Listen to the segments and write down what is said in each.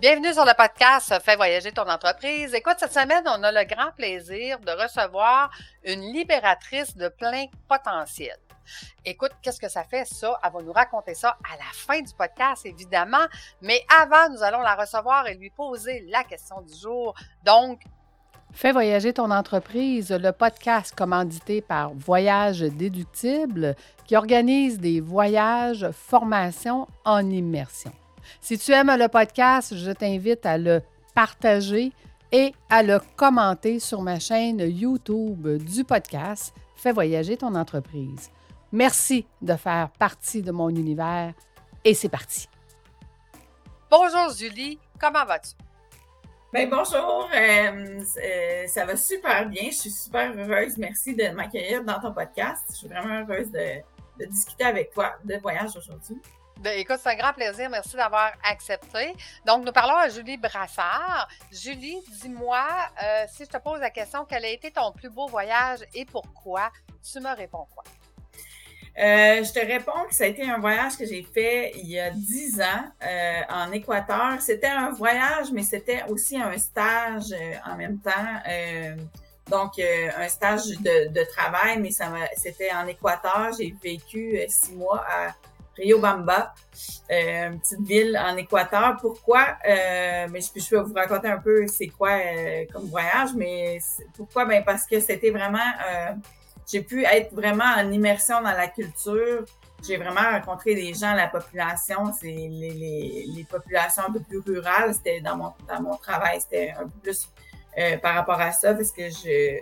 Bienvenue sur le podcast Fais voyager ton entreprise. Écoute, cette semaine, on a le grand plaisir de recevoir une libératrice de plein potentiel. Écoute, qu'est-ce que ça fait, ça? Elle va nous raconter ça à la fin du podcast, évidemment. Mais avant, nous allons la recevoir et lui poser la question du jour. Donc, Fais voyager ton entreprise, le podcast commandité par Voyage Déductible qui organise des voyages, formations en immersion. Si tu aimes le podcast, je t'invite à le partager et à le commenter sur ma chaîne YouTube du podcast Fais voyager ton entreprise. Merci de faire partie de mon univers et c'est parti. Bonjour Julie, comment vas-tu? Ben bonjour, euh, euh, ça va super bien. Je suis super heureuse. Merci de m'accueillir dans ton podcast. Je suis vraiment heureuse de, de discuter avec toi de voyage aujourd'hui. Ben, écoute, c'est un grand plaisir. Merci d'avoir accepté. Donc, nous parlons à Julie Brassard. Julie, dis-moi, euh, si je te pose la question, quel a été ton plus beau voyage et pourquoi? Tu me réponds quoi? Euh, je te réponds que ça a été un voyage que j'ai fait il y a dix ans euh, en Équateur. C'était un voyage, mais c'était aussi un stage en même temps. donc, un stage de, de, travail, mais ça c'était en Équateur. J'ai vécu six mois à Rio Bamba, une petite ville en Équateur. Pourquoi? mais je, je peux vous raconter un peu c'est quoi comme voyage, mais pourquoi? Ben parce que c'était vraiment j'ai pu être vraiment en immersion dans la culture. J'ai vraiment rencontré des gens, la population, c'est les, les, les, populations un peu plus rurales. C'était dans mon, dans mon travail, c'était un peu plus euh, par rapport à ça, parce que je,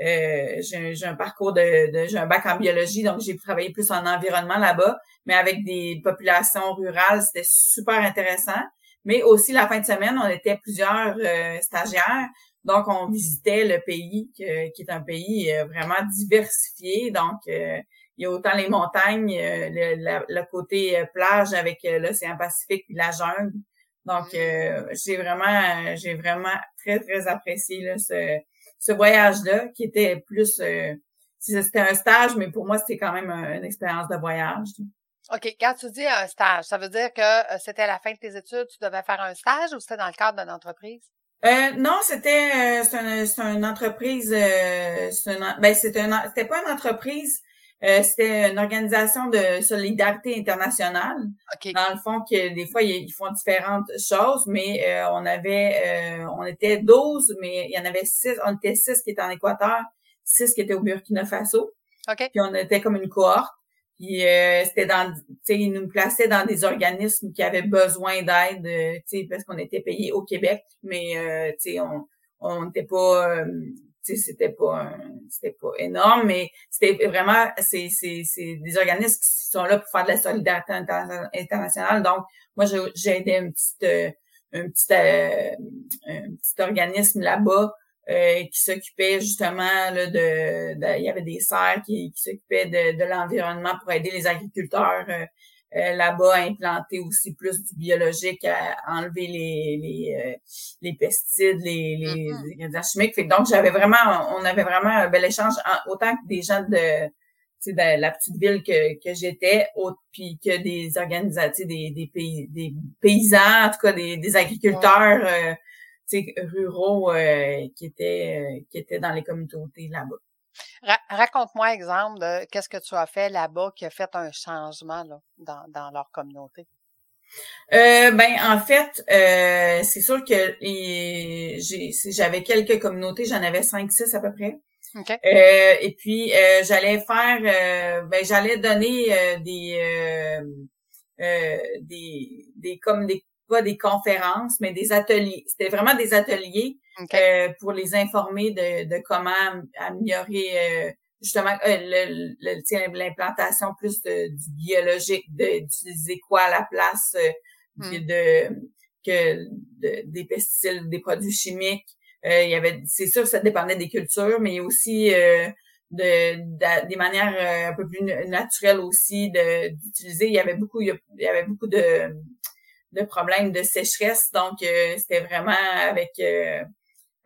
euh, j'ai un parcours de, de j'ai un bac en biologie, donc j'ai travaillé plus en environnement là-bas, mais avec des populations rurales, c'était super intéressant. Mais aussi la fin de semaine, on était plusieurs euh, stagiaires, donc, on visitait le pays qui est un pays euh, vraiment diversifié. Donc, euh, il y a autant les montagnes, euh, le, côté plage avec l'océan Pacifique et la jungle. Donc, mm. j'ai vraiment, j'ai vraiment très, très apprécié là, ce, ce voyage-là, qui était plus c'était un stage, mais pour moi, c'était quand même une expérience de voyage. OK. Quand tu dis un stage, ça veut dire que c'était à la fin de tes études, tu devais faire un stage ou c'était dans le cadre d'une entreprise? Euh, non, c'était euh, c'est une entreprise. Euh, c'est ben c'était pas une entreprise. Euh, c'était une organisation de solidarité internationale. Dans le fond, que des fois ils, font différentes choses, mais euh, on avait, on était 12, mais il y en avait six. On était six qui étaient en Équateur, six qui étaient au Burkina Faso. Okay. Puis on était comme une cohorte. Puis euh, c'était dans, tu sais, ils nous plaçaient dans des organismes qui avaient besoin d'aide, euh, tu sais, parce qu'on était payé au Québec, mais euh, tu sais, on on n'était pas, euh, c'était pas, c'était pas énorme, mais c'était vraiment, c'est c'est c'est des organismes qui sont là pour faire de la solidarité internationale. Donc, moi, j'ai aidé un petit un petit un petit organisme là-bas euh, qui s'occupait justement là, de, il y avait des serres qui, qui s'occupaient de, de l'environnement pour aider les agriculteurs euh, euh, là-bas à implanter aussi plus du biologique, à enlever les les, les pesticides, les, les, mm-hmm. chimiques. Fait donc j'avais vraiment, on avait vraiment un bel échange autant que des gens de de la petite ville que, que j'étais, puis que des organisations, des, des, pays, des paysans, en tout cas des, des agriculteurs ruraux euh, qui étaient euh, qui étaient dans les communautés là-bas. Raconte-moi exemple de qu'est-ce que tu as fait là-bas qui a fait un changement là, dans, dans leur communauté. Euh, ben en fait, euh, c'est sûr que j'avais quelques communautés, j'en avais cinq, six à peu près. Okay. Euh, et puis j'allais faire, ben j'allais donner des, des des comme des pas des conférences, mais des ateliers. C'était vraiment des ateliers euh, pour les informer de, de comment améliorer euh, justement euh, l'implantation plus de, du biologique, d'utiliser quoi à la place hmm. de, que des pesticides, des produits chimiques. il y avait, c'est sûr, ça dépendait des cultures, mais aussi de, des manières un peu plus naturelles aussi d'utiliser. Il y avait beaucoup, il y avait beaucoup de de problèmes de sécheresse. Donc, euh, c'était vraiment avec euh,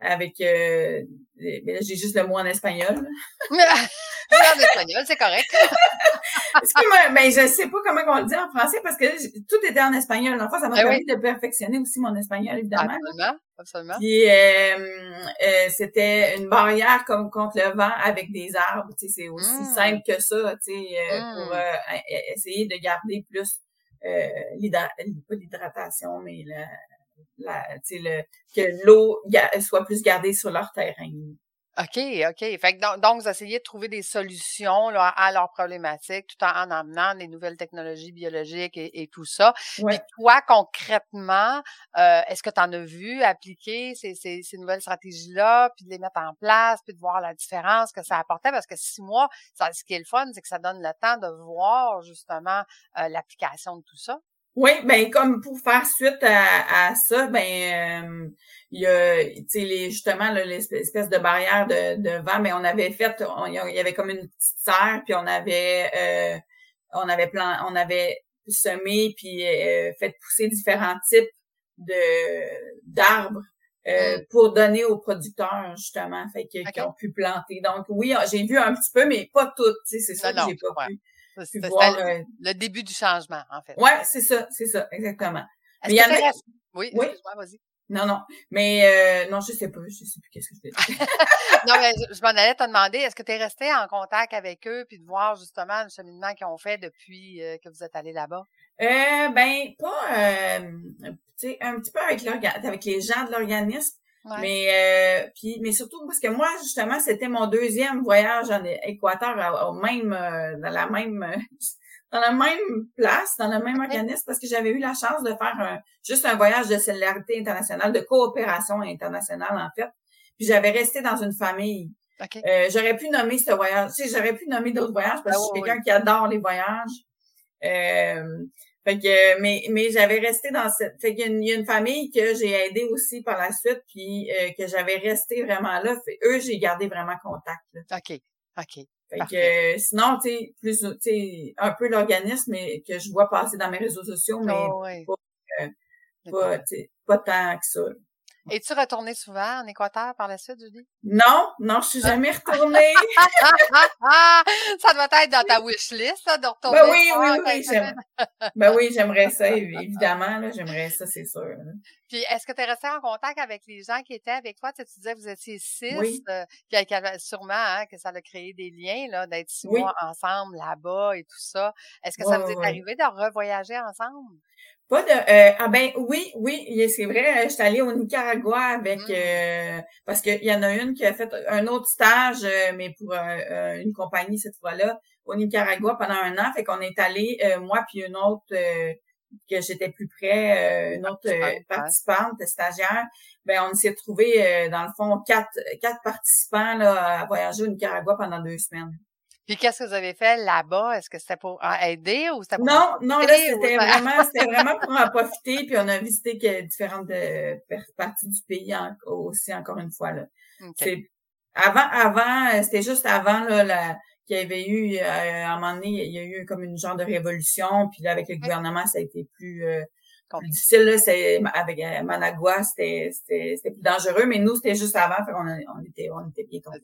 avec euh, j'ai juste le mot en espagnol. en espagnol, c'est correct. Excuse-moi, mais je sais pas comment on le dit en français parce que tout était en espagnol. Enfin, ça m'a ben permis de perfectionner aussi mon espagnol, évidemment. Absolument, absolument. Puis euh, euh, c'était une barrière comme contre le vent avec des arbres. Tu sais, c'est aussi mmh. simple que ça, tu sais, euh, mmh. pour essayer de garder plus pas l'hydratation, mais la, la, le, que l'eau soit plus gardée sur leur terrain. OK, OK. Fait que donc, vous essayez de trouver des solutions là, à leurs problématiques tout en, en amenant des nouvelles technologies biologiques et, tout ça. Mais toi, concrètement, euh, est-ce que tu en as vu appliquer ces, ces, ces nouvelles stratégies-là, puis de les mettre en place, puis de voir la différence que ça apportait? Parce que six mois, ça, ce qui est le fun, c'est que ça donne le temps de voir justement euh, l'application de tout ça. Oui, ben comme pour faire suite à, à ça, ben euh, il y a, tu sais, les, justement l'espèce de barrière de, de vent, mais on avait fait, il y avait comme une petite serre, puis on avait, euh, on avait plan, on avait semé puis euh, fait pousser différents types de d'arbres mm. pour donner aux producteurs justement, fait qu'ils ont pu planter. Donc oui, j'ai vu un petit peu, mais pas tout, tu sais, c'est ça que j'ai pas pu. C'était le, le, début du changement, en fait. Ouais, c'est ça, c'est ça, exactement. Mais il y en a... Oui, oui? vas-y. Non, non. Mais euh, non, je sais pas. Je sais plus qu'est-ce que je dis. non, mais je, m'en allais te demander, est-ce que tu es resté en contact avec eux puis de voir justement le cheminement qu'ils ont fait depuis euh, que vous êtes allé là-bas? Euh, ben, pas euh, un petit peu avec avec les gens de l'organisme. Mais euh, puis mais surtout parce que moi justement c'était mon deuxième voyage en Équateur au même euh, dans la même dans la même place, dans le même organisme parce que j'avais eu la chance de faire un, juste un voyage de solidarité internationale, de coopération internationale en fait. Puis j'avais resté dans une famille. Euh, j'aurais pu nommer ce voyage, tu sais, j'aurais pu nommer d'autres voyages parce que je suis quelqu'un qui adore les voyages. Fait que, mais, mais j'avais resté dans cette, fait qu'il y a une, famille que j'ai aidé aussi par la suite, puis euh, que j'avais resté vraiment là. Fait, eux, j'ai gardé vraiment contact. Là. OK, OK. Fait que, sinon, tu sais, plus, tu sais, un peu l'organisme que je vois passer dans mes réseaux sociaux, mais oh, pas, euh, pas, pas tant que ça. Es-tu retournée souvent en Équateur par la suite, Julie? Non, non, je suis jamais retournée. ça doit être dans ta wish list, de retourner. Ben oui, oui, oui, ben oui, j'aimerais ça, évidemment, là, j'aimerais ça, c'est sûr. Puis, est-ce que tu es resté en contact avec les gens qui étaient avec toi? Tu, disais que vous étiez six, oui. euh, puis sûrement hein, que ça a créé des liens, là, d'être six mois ensemble là-bas et tout ça. Est-ce que ça vous est arrivé de revoyager ensemble? Pas de euh, ah ben oui oui c'est vrai je suis allée au Nicaragua avec mmh. euh, parce qu'il y en a une qui a fait un autre stage euh, mais pour une compagnie cette fois-là au Nicaragua pendant un an fait qu'on est allé moi puis une autre que j'étais plus près une autre participante stagiaire ben on s'est trouvé dans le fond quatre quatre participants là à voyager au Nicaragua pendant deux semaines. Puis qu'est-ce que vous avez fait là-bas? Est-ce que c'était pour aider ou c'était pour Non, non, là, c'était vraiment, c'était vraiment pour en profiter. Puis on a visité que différentes euh, parties du pays aussi, encore une fois. Là. avant, avant, euh, c'était juste avant là, la, qu'il y avait eu, euh, à un moment donné, il y a eu comme une genre de révolution. Puis là, avec le gouvernement, ça a été plus difficile, là, c'est, avec euh, Managua, c'était, c'était, plus dangereux, mais nous, c'était juste avant, fait on, on, était, on était bien tombés.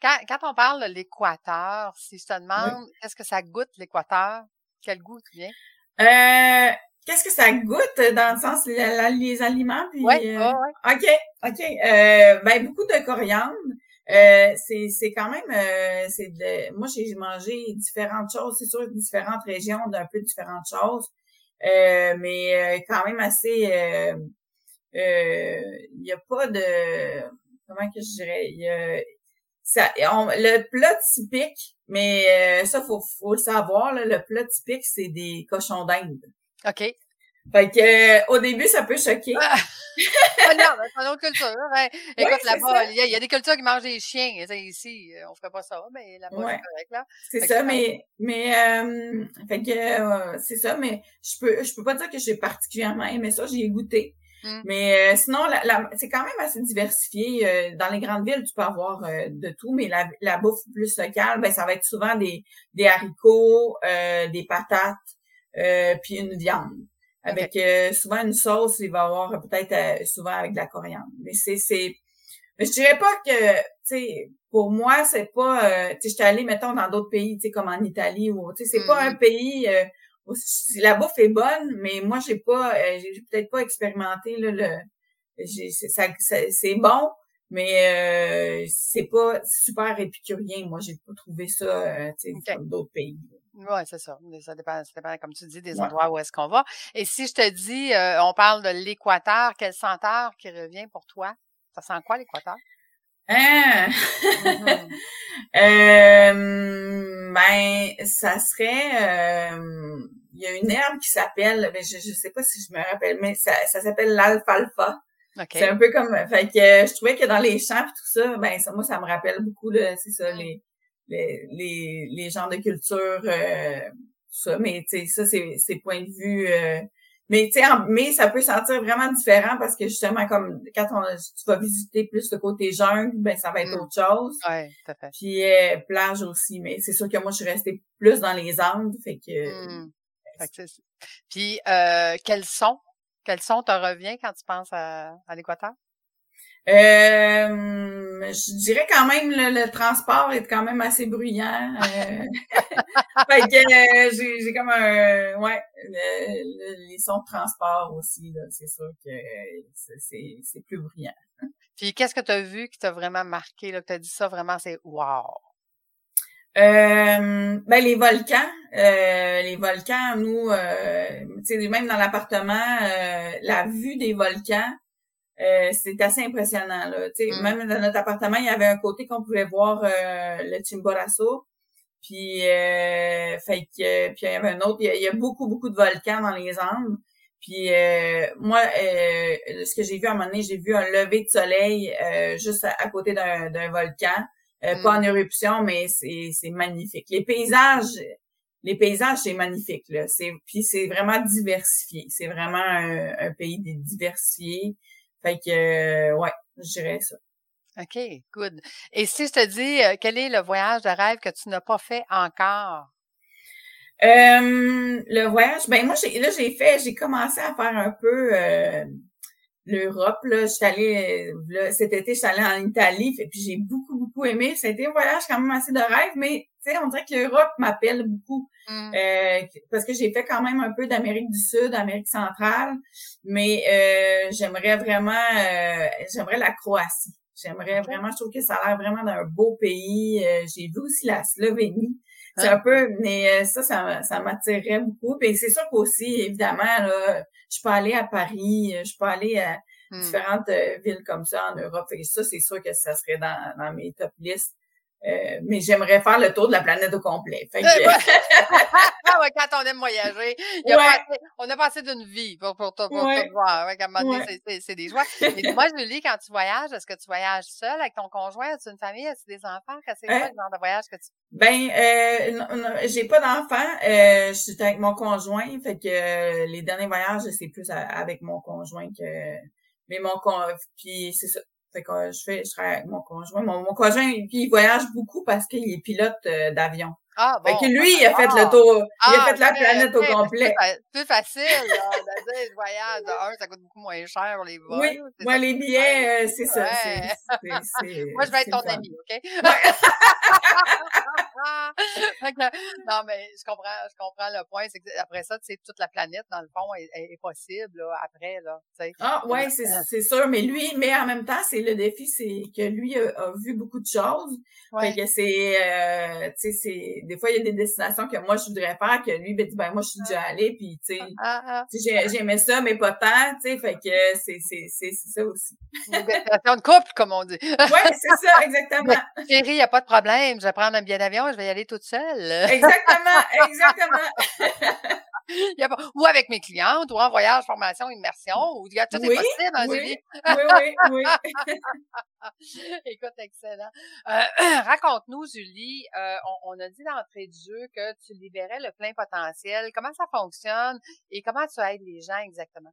Quand, quand on parle de l'équateur, si je te demande, qu'est-ce que ça goûte, l'équateur? Quel goût tu viens? Euh, qu'est-ce que ça goûte dans le sens les, les aliments? Puis, oui, euh, OK, OK. Euh, ben, beaucoup de coriandre. Euh, c'est, c'est quand même euh, c'est de moi j'ai mangé différentes choses c'est sûr différentes régions d'un peu différentes choses euh, mais euh, quand même assez euh, il n'y a pas de comment que je dirais y a ça, le plat typique, mais ça, faut, faut le savoir, là, le plat typique, c'est des cochons d'Inde. OK. Fait que, au début, ça peut choquer. Ah! ah non, c'est une autre culture. Hein. Écoute, là-bas, il y, a des cultures qui mangent des chiens. Ici, euh, on ferait pas ça, mais là-bas, c'est correct, là. C'est ça, mais, mais, euh, fait que, euh, c'est ça, mais je peux, je peux pas dire que j'ai particulièrement aimé ça, j'y ai goûté. Mmh. Mais sinon, la, c'est quand même assez diversifié. dans les grandes villes, tu peux avoir de tout, mais la, la bouffe plus locale, ben ça va être souvent des, des haricots, des patates, puis une viande. Avec euh, souvent une sauce, il va y avoir peut-être euh, souvent avec de la coriandre. Mais c'est, c'est, je dirais pas que sais, pour moi, c'est pas, euh, tu sais, j'étais allée, mettons, dans d'autres pays, tu sais, comme en Italie ou, tu sais, c'est pas un Mhm. pays, euh, où la bouffe est bonne, mais moi, j'ai pas, euh, j'ai peut-être pas expérimenté, là, le, ça, ça- c'est bon, mais euh, c'est pas super épicurien. Moi, j'ai pas trouvé ça, euh, tu sais, comme d'autres pays. Oui, c'est ça. Ça dépend, ça dépend, comme tu dis, des Ouais. endroits où est-ce qu'on va. Et si je te dis, euh, on parle de l'équateur, quelle senteur qui revient pour toi? Ça sent quoi, l'équateur? Hein? Mhm. Euh, ben, ça serait, euh, il y a une herbe qui s'appelle, ben, je, je sais pas si je me rappelle, mais ça, ça s'appelle l'alfalfa. OK. C'est un peu comme, fait que euh, je trouvais que dans les champs pis tout ça, ben, ça, moi, ça me rappelle beaucoup, là, c'est ça, Mm. les, les, les, les genres de culture, euh, tout ça, mais, tu sais, ça, c'est, c'est point de vue, euh, mais, tu sais, mais ça peut sentir vraiment différent parce que, justement, comme, quand on, tu vas visiter plus le côté jungle, ben, ça va être Mm. autre chose. Oui, tout à fait. Puis euh, plage aussi, mais c'est sûr que moi, je suis restée plus dans les Andes, fait que... Hmm. Fait que Puis, euh, quel son? Quel son te revient quand tu penses à, à l'équateur? Euh, je dirais quand même le, le transport est quand même assez bruyant. euh. fait que euh, j'ai, j'ai comme un ouais le- le- les sons de transport aussi là, c'est sûr que c'est, c'est, c'est plus bruyant. Puis, qu'est-ce que tu as vu qui t'a vraiment marqué, là, que tu as dit ça vraiment, c'est wow? Euh, ben les volcans, euh, les volcans, nous, euh, tu sais, même dans l'appartement, euh, la vue des volcans, euh, c'est assez impressionnant. Là. Tu sais, Mm. Même dans notre appartement, il y avait un côté qu'on pouvait voir euh, le Chimborazo. Puis, euh, fait que, puis il y avait un autre. Il y a, il y a beaucoup, beaucoup de volcans dans les Andes. Puis euh, moi, euh, ce que j'ai vu à un moment donné, j'ai vu un lever de soleil euh, juste à, à côté d'un, d'un volcan. Euh, Mm. Pas en éruption, mais c'est, c'est magnifique. Les paysages, les paysages, c'est magnifique. Là. C'est, puis c'est vraiment diversifié. C'est vraiment un, un pays di- diversifié. Fait que, euh, ouais, je dirais ça. OK, good. Et si je te dis, euh, quel est le voyage de rêve que tu n'as pas fait encore? Euh, le voyage, ben moi, j'ai, là, j'ai fait, j'ai commencé à faire un peu euh, l'Europe. Là, j'étais allée, euh, là, cet été, j'étais allée en Italie, fait, puis j'ai beaucoup, beaucoup aimé. Été un voyage quand même assez de rêve, mais sais, on dirait que l'Europe m'appelle beaucoup. Hmm. Euh, parce que j'ai fait quand même un peu d'Amérique du Sud, Amérique centrale, mais euh, j'aimerais vraiment, euh, j'aimerais la Croatie. J'aimerais vraiment, je trouve que ça a l'air vraiment d'un beau pays. Euh, j'ai vu aussi la Slovénie. C'est Hein? un peu, mais euh, ça, ça, ça m'attirerait beaucoup. Et c'est sûr qu'aussi, évidemment, là, je peux aller à Paris, euh, je peux aller à Hmm. différentes villes comme ça en Europe. Que ça, c'est sûr que ça serait dans, dans mes top listes. Euh, mais j'aimerais faire le tour de la planète au complet. Fait que, ben, ah ouais, quand on aime voyager, il y a Ouais. pas assez- on a passé d'une vie pour, pour, pour Ouais. tout voir. Ouais, qu'à un moment donné, Ouais. c'est- c'est- c'est des joies. Mais moi, Julie, quand tu voyages, est-ce que tu voyages seule avec ton conjoint? As-tu une famille? As-tu des enfants? C'est quoi Hein? le genre de voyage que tu Ben, euh, j'ai pas d'enfant. Euh, je suis avec mon conjoint. Fait que euh, les derniers voyages, c'est plus à- avec mon conjoint que. Mais mon con, puis c'est ça. Fait que euh, je fais, je travaille avec mon conjoint. Mon, mon conjoint, il voyage beaucoup parce qu'il est pilote euh, d'avion. Ah, Fait bon. que lui, il a fait Ah. le tour. Il a Ah, fait la planète au complet. C'est plus, facile, là, de dire, le voyage de un, ça coûte beaucoup moins cher pour les vols. Oui, moi ça. les billets, c'est ça. Ouais. Moi, je vais être ton ami, OK? Fait que, non, mais je comprends, je comprends le point. C'est que après ça, tu sais, toute la planète, dans le fond, est, possible, là, après, là, tu sais. Ah ouais, c'est c'est sûr, mais lui, mais en même temps, c'est le défi, c'est que lui a, a vu beaucoup de choses. Ouais. Fait que c'est, euh, tu sais, c'est des fois il y a des destinations que moi je voudrais faire que lui ben dit ben moi je suis déjà allée puis tu sais, Ah, ah, j'aimais ça mais pas tant, tu sais, fait que c'est c'est c'est c'est ça aussi. une destination de couple, comme on dit. Ouais, c'est ça exactement. Chérie, il n'y a pas de problème. Je vais prendre un billet d'avion, je vais y aller toute seule. Exactement, exactement. Ou avec mes clientes, ou en voyage, formation, immersion, ou tout Oui, est possible, hein, oui. Julie? Oui, oui, oui. Écoute, excellent. Euh, Raconte-nous, Julie, euh, on, on a dit d'entrée de jeu que tu libérais le plein potentiel. Comment ça fonctionne et comment tu aides les gens exactement?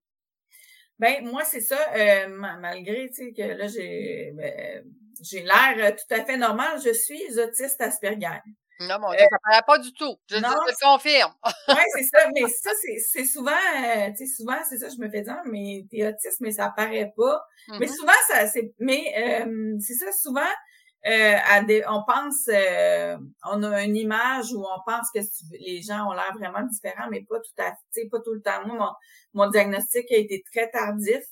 Ben moi c'est ça euh, ma- malgré tu sais que là j'ai ben, j'ai l'air tout à fait normal, je suis autiste Asperger. Non, mon Dieu, ça paraît pas du tout. Je, Euh, non, je te le confirme. Ouais, c'est ça, mais ça c'est c'est souvent euh, tu sais souvent c'est ça je me fais dire mais t'es autiste mais ça paraît pas. Mais Mhm. souvent ça c'est mais euh, c'est ça souvent euh, on pense, euh, on a une image où on pense que les gens ont l'air vraiment différents, mais pas tout à fait, pas tout le temps. Moi, mon, diagnostic a été très tardif.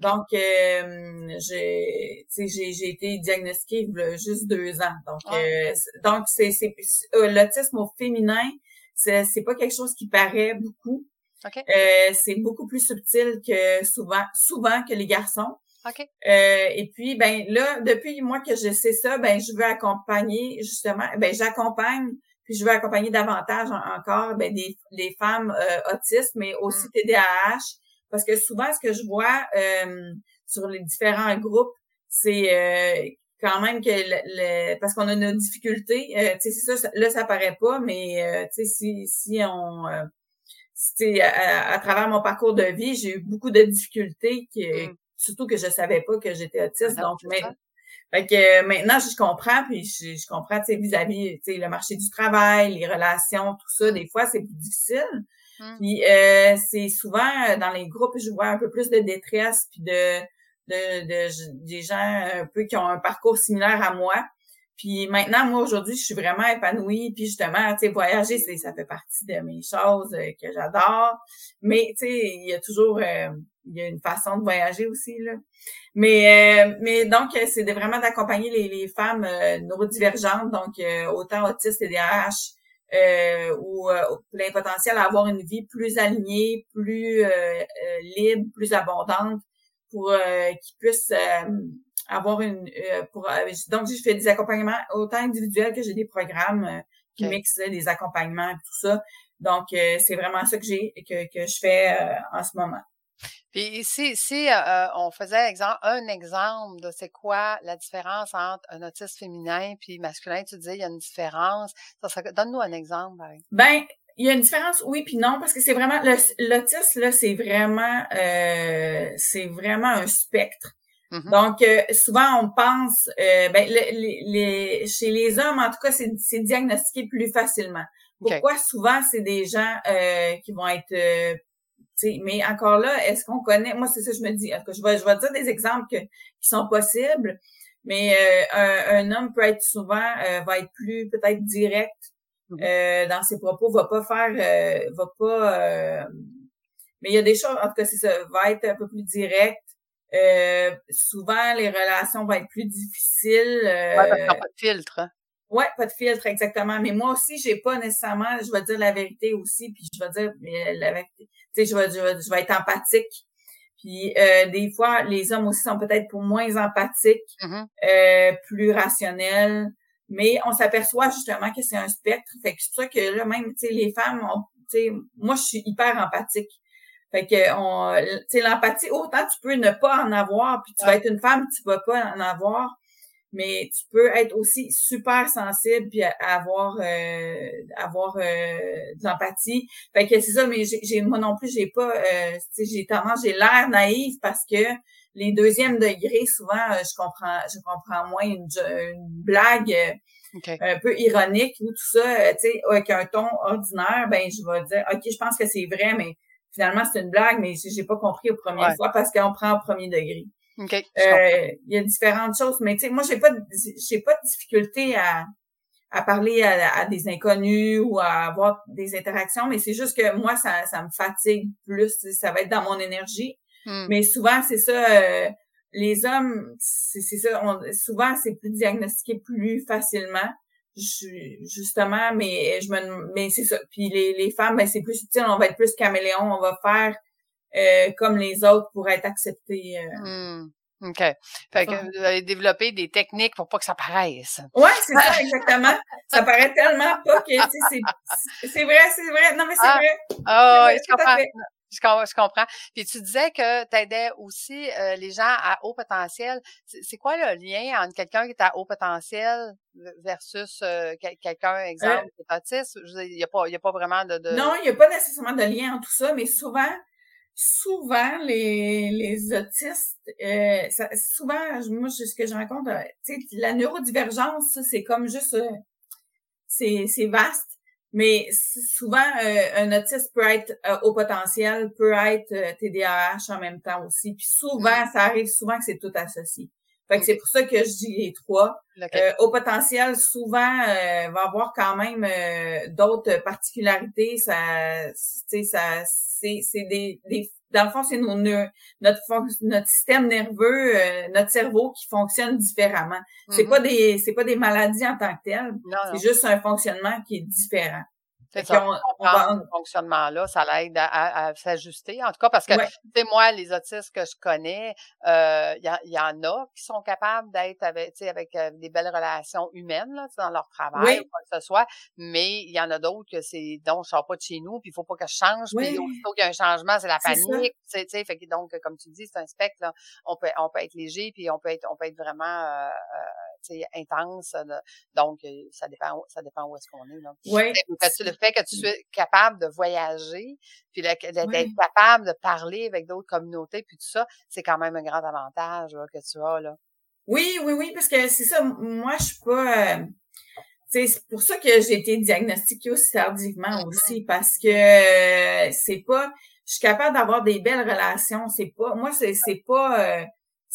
Donc, euh, j'ai, j'ai été diagnostiquée il y a juste deux ans. Donc, ah, donc c'est, c'est l'autisme au féminin, c'est, c'est pas quelque chose qui paraît beaucoup. c'est beaucoup plus subtil que souvent, souvent que les garçons. Okay. Euh, et puis, ben là, depuis moi que je sais ça, ben je veux accompagner justement, ben j'accompagne, puis je veux accompagner davantage encore ben, des les femmes euh, autistes, mais aussi TDAH, mm. Parce que souvent ce que je vois euh, sur les différents groupes, c'est quand même que le, parce qu'on a nos difficultés, tu sais, ça, là ça paraît pas, mais tu sais si si on à, à, travers mon parcours de vie, j'ai eu beaucoup de difficultés mm surtout que je savais pas que j'étais autiste. Donc, mais, fait que euh, maintenant, je comprends, puis je, comprends, tu sais, vis-à-vis, tu sais, le marché du travail, les relations, tout ça, des fois, c'est plus difficile. Mmh. Puis euh, c'est souvent euh, dans les groupes, je vois un peu plus de détresse, puis de, de, de, des gens un peu qui ont un parcours similaire à moi. Puis maintenant, moi, aujourd'hui, je suis vraiment épanouie. Puis justement, tu sais, voyager, c'est, ça fait partie de mes choses que j'adore. Mais, tu sais, il y a toujours il y a une façon de voyager aussi là. Mais euh, mais donc c'est vraiment d'accompagner les, les femmes euh, neurodivergentes donc euh, autant autistes et DH euh, ou plein potentiel à avoir une vie plus alignée, plus libre, plus abondante pour qu'ils puissent avoir une pour donc je fais des accompagnements autant individuels que j'ai des programmes qui mixent des accompagnements et tout ça. Donc c'est vraiment ça que j'ai que que je fais en ce moment. Puis si, si euh, on faisait exemple, un exemple de c'est quoi la différence entre un autiste féminin puis masculin, tu disais il y a une différence. Ça, donne-nous un exemple. Ben, il y a une différence, oui puis non, parce que c'est vraiment l'autisme là, c'est vraiment euh, c'est vraiment un spectre. Mmh Donc euh, souvent on pense, euh, ben les, chez les hommes en tout cas c'est diagnostiqué plus facilement. Pourquoi souvent c'est des gens qui vont être mais encore là, est-ce qu'on connaît, moi c'est ça je me dis, que je vais, je vais dire des exemples qui sont possibles, mais euh, un, homme peut être souvent, euh, va être plus peut-être direct mmh euh, dans ses propos, va pas faire, va pas, mais il y a des choses, en tout cas c'est ça, va être un peu plus direct. souvent les relations vont être plus difficiles. ouais, parce qu'il n'y a pas de filtre. Ouais, pas de filtre, exactement. Mais moi aussi, j'ai pas nécessairement, je vais dire la vérité aussi, puis je vais dire la vérité sais, je vais, je, vais, être empathique. Puis euh, des fois, les hommes aussi sont peut-être pour moins empathiques, mm-hmm. euh, plus rationnels. Mais on s'aperçoit justement que c'est un spectre. Fait que c'est ça que là, même, tu sais, les femmes, tu sais, moi, je suis hyper empathique. Fait que on, tu sais, l'empathie, autant tu peux ne pas en avoir, puis tu vas être une femme, tu vas pas en avoir mais tu peux être aussi super sensible puis avoir euh, avoir euh, de l'empathie. Fait que c'est ça, mais j'ai moi non plus j'ai pas euh, j'ai tendance j'ai l'air naïf parce que les deuxièmes degrés souvent euh, je comprends je comprends moins une, blague un peu ironique ou tout ça, tu sais avec un ton ordinaire, ben je vais dire OK, je pense que c'est vrai mais finalement c'est une blague mais j'ai pas compris au premier fois parce qu'on prend au premier degré. Okay, euh, il y a différentes choses, mais tu sais, moi j'ai pas j'ai pas de difficulté à à parler à, des inconnus ou à avoir des interactions, mais c'est juste que moi ça ça me fatigue plus, ça va être dans mon énergie. Hmm. Mais souvent c'est ça euh, les hommes c'est ça souvent c'est plus diagnostiqué plus facilement justement mais je me mais c'est ça puis les, les femmes ben c'est plus subtil on va être plus caméléon on va faire euh, comme les autres pour être acceptés. Euh. Mmh. OK. Fait que vous avez développé des techniques pour pas que ça paraisse. Oui, c'est ça, exactement. ça paraît tellement pas que, c'est, c'est vrai, c'est vrai. Non, mais c'est ah. vrai. Oh, je comprends. Je, comprends. Puis tu disais que tu aidais aussi euh, les gens à haut potentiel. C'est quoi le lien entre quelqu'un qui est à haut potentiel versus quelqu'un, exemple, qui est autiste? Il n'y a, pas, y a pas vraiment de, de... Non, il n'y a pas nécessairement de lien entre tout ça, mais souvent, souvent les, les autistes, euh, ça, souvent, moi, ce que je raconte, euh, tu sais, la neurodivergence, c'est comme juste, euh, c'est, c'est vaste, mais souvent, un autiste peut être au potentiel, peut être TDAH en même temps aussi, puis souvent, mm. ça arrive souvent que c'est tout associé. Fait que c'est pour ça que je dis les trois. Euh, au potentiel, souvent, euh, va avoir quand même euh, d'autres particularités. Ça, ça, c'est, c'est des, des, dans le fond, c'est nos, notre, notre système nerveux, euh, notre cerveau qui fonctionne différemment. C'est pas mm-hmm. des, c'est pas des maladies en tant que telles. C'est juste un fonctionnement qui est différent. C'est ça, ce fonctionnement-là, ça l'aide à, s'ajuster. En tout cas, parce que, tu sais, moi, les autistes que je connais, il euh, y, en a qui sont capables d'être avec, avec euh, des belles relations humaines là, dans leur travail ou quoi que ce soit, mais il y en a d'autres que c'est, donc, je sors pas de chez nous, puis il faut pas que je change, puis aussitôt qu'il y a un changement, c'est la panique, tu sais, fait que donc, comme tu dis, c'est un spectre, là, on peut, on peut être léger, puis on peut être, on peut être vraiment euh, intense. donc, ça dépend, ça dépend où est-ce qu'on est. Là. Oui. Le fait que tu sois capable de voyager, puis d'être capable de parler avec d'autres communautés, puis tout ça, c'est quand même un grand avantage que tu as. Là. Oui, oui, oui, parce que c'est ça. Moi, je suis pas. Euh, c'est pour ça que j'ai été diagnostiquée aussi tardivement mm-hmm. aussi, parce que euh, c'est pas. Je suis capable d'avoir des belles relations. C'est pas. Moi, c'est c'est pas. Euh,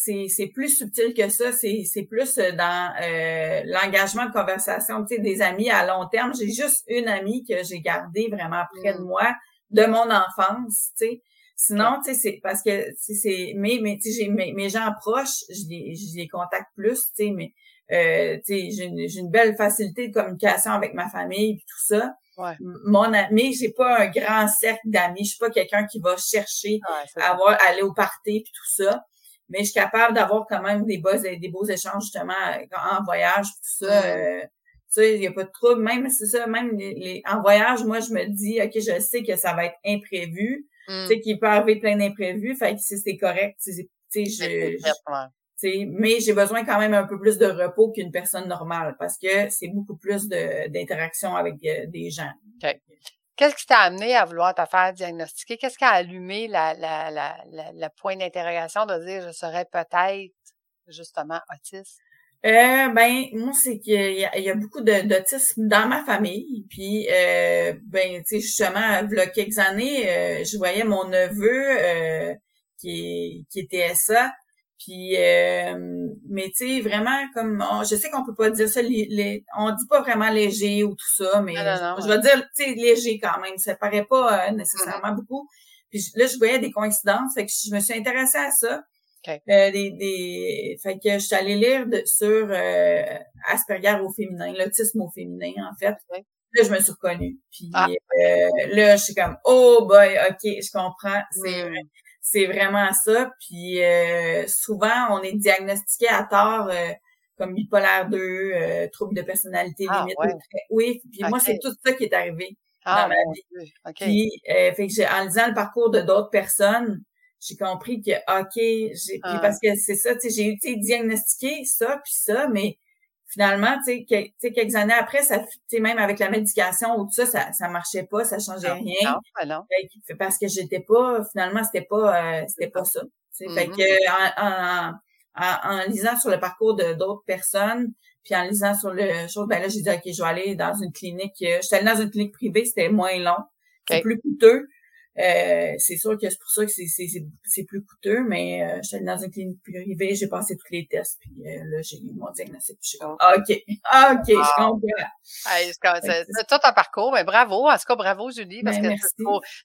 c'est plus subtil que ça. C'est plus euh, dans euh, l'engagement de conversation, tu sais, des amis à long terme. J'ai juste une amie que j'ai gardée vraiment près de mm. moi de mon enfance, tu sais. Sinon, tu sais, c'est parce que c'est mais mais tu sais, mes, mes gens proches, je les, je les contacte plus, tu sais, mais euh, tu sais, j'ai une, une, belle facilité de communication avec ma famille et tout ça. Ouais. Mon ami, j'ai pas un grand cercle d'amis. Je suis pas quelqu'un qui va chercher à avoir aller au party et tout ça mais je suis capable d'avoir quand même des beaux, des beaux échanges justement en voyage, tout ça. Euh, tu sais, il n'y a pas de trouble. Même, c'est ça, même les, en voyage, moi, je me dis, OK, je sais que ça va être imprévu. Tu sais, mm. qu'il peut arriver plein d'imprévus. Fait que si c'est correct, tu sais, je, mais j'ai besoin quand même un peu plus de repos qu'une personne normale parce que c'est beaucoup plus d'interaction avec euh, des gens. Qu'est-ce qui t'a amené à vouloir te faire diagnostiquer? Qu'est-ce qui a allumé la, point d'interrogation de dire je serais peut-être justement autiste? Euh, ben, moi, c'est qu'il y a beaucoup d'autisme dans ma famille. Puis, euh, ben, tu sais, justement, il y a quelques années, euh, je voyais mon neveu euh, qui, qui était ça. Puis, euh, mais tu sais, vraiment, comme, je sais qu'on peut pas dire ça, les, on dit pas vraiment léger ou tout ça, mais je, vais dire, tu sais, léger quand même. Ça paraît pas euh, nécessairement mm-hmm. beaucoup. Puis là, je voyais des coïncidences, fait que je me suis intéressée à ça. Okay. Euh, des, des, fait que je suis allée lire de, sur euh, Asperger au féminin, l'autisme au féminin, en fait. Là, je me suis reconnue. Puis ah. là, je suis comme, oh boy, ok, je comprends. C'est mm c'est vraiment ça. Puis euh, souvent, on est diagnostiqué à tort euh, comme bipolaire 2, euh, trouble de personnalité ah, limite. Oui, puis moi, c'est tout ça qui est arrivé ah, dans ma vie. Puis, fait que en lisant le parcours de d'autres personnes, j'ai compris que, OK, j'ai ah. parce que c'est ça, tu sais, j'ai été diagnostiqué ça, puis ça, mais finalement, tu sais, quelques années après, ça, tu même avec la médication ou tout ça, ça, ça marchait pas, ça changeait rien. Non, Parce que j'étais pas, finalement, c'était pas, euh, c'était pas ça. Fait mm-hmm. que en, en, en, lisant sur le parcours de d'autres personnes, puis en lisant sur le chose, ben là, j'ai dit, OK, je vais aller dans une clinique. Euh, j'étais allée dans une clinique privée, c'était moins long, c'est plus coûteux. Euh, c'est sûr que c'est pour ça que c'est plus coûteux, mais euh, j'étais dans une clinique privée, j'ai passé tous les tests, puis euh, là, j'ai eu mon diagnostic. Puis je ah, OK, ah, OK, je comprends. c'est tout un parcours, mais bravo. En tout cas, bravo, Julie, parce ben, que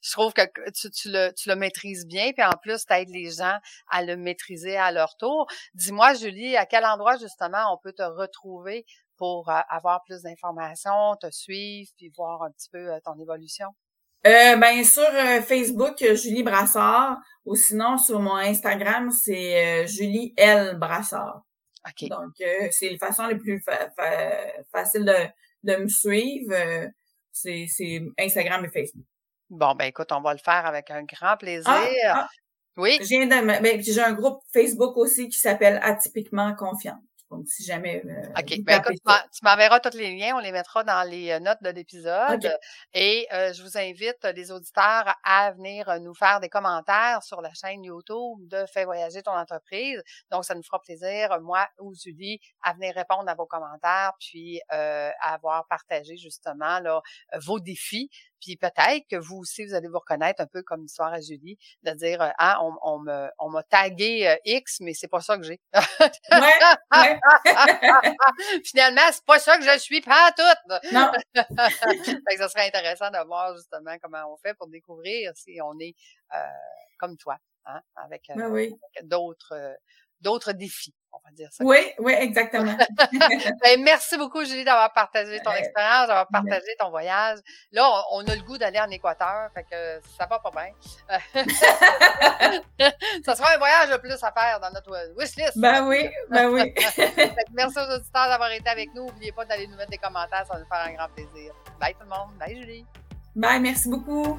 je trouve, que tu, tu, le, tu le maîtrises bien, puis en plus, tu aides les gens à le maîtriser à leur tour. Dis-moi, Julie, à quel endroit, justement, on peut te retrouver pour avoir plus d'informations, te suivre, puis voir un petit peu ton évolution? Euh, ben sur euh, Facebook, Julie Brassard, ou sinon sur mon Instagram, c'est euh, Julie L Brassard. OK. Donc euh, c'est la façon la plus facile de, de me suivre. c'est Instagram et Facebook. Bon, ben écoute, on va le faire avec un grand plaisir. Ah, ah. oui. J'ai ben, j'ai un groupe Facebook aussi qui s'appelle Atypiquement Confiante. Donc, si jamais. Euh, OK. Ben, écoute, tu m'enverras tous les liens. On les mettra dans les euh, notes de l'épisode. Et euh, je vous invite, les auditeurs, à venir nous faire des commentaires sur la chaîne YouTube de Fais voyager ton entreprise. Donc, ça nous fera plaisir, moi ou Julie, à venir répondre à vos commentaires, puis à avoir partagé justement là, vos défis Puis peut-être que vous aussi, vous allez vous reconnaître un peu comme l'histoire à Julie, de dire, euh, ah, on, on me, on m'a tagué euh, X, mais c'est pas ça que j'ai. Ouais, ouais. Finalement, c'est pas ça que je suis, pas tout. Non. Fait que ça serait intéressant de voir justement comment on fait pour découvrir si on est euh, comme toi, hein, avec, euh, Ben oui. avec d'autres euh, d'autres défis, dire ça. Oui, oui, exactement. Ben, merci beaucoup, Julie, d'avoir partagé ton Euh, expérience, d'avoir partagé ton voyage. Là, on, on a le goût d'aller en Équateur, fait que ça va pas bien. ça sera un voyage de plus à faire dans notre wishlist. ben oui, ben oui. Merci aux auditeurs d'avoir été avec nous. N'oubliez pas d'aller nous mettre des commentaires, ça va nous faire un grand plaisir. Bye tout le monde. Bye Julie. Bye, merci beaucoup.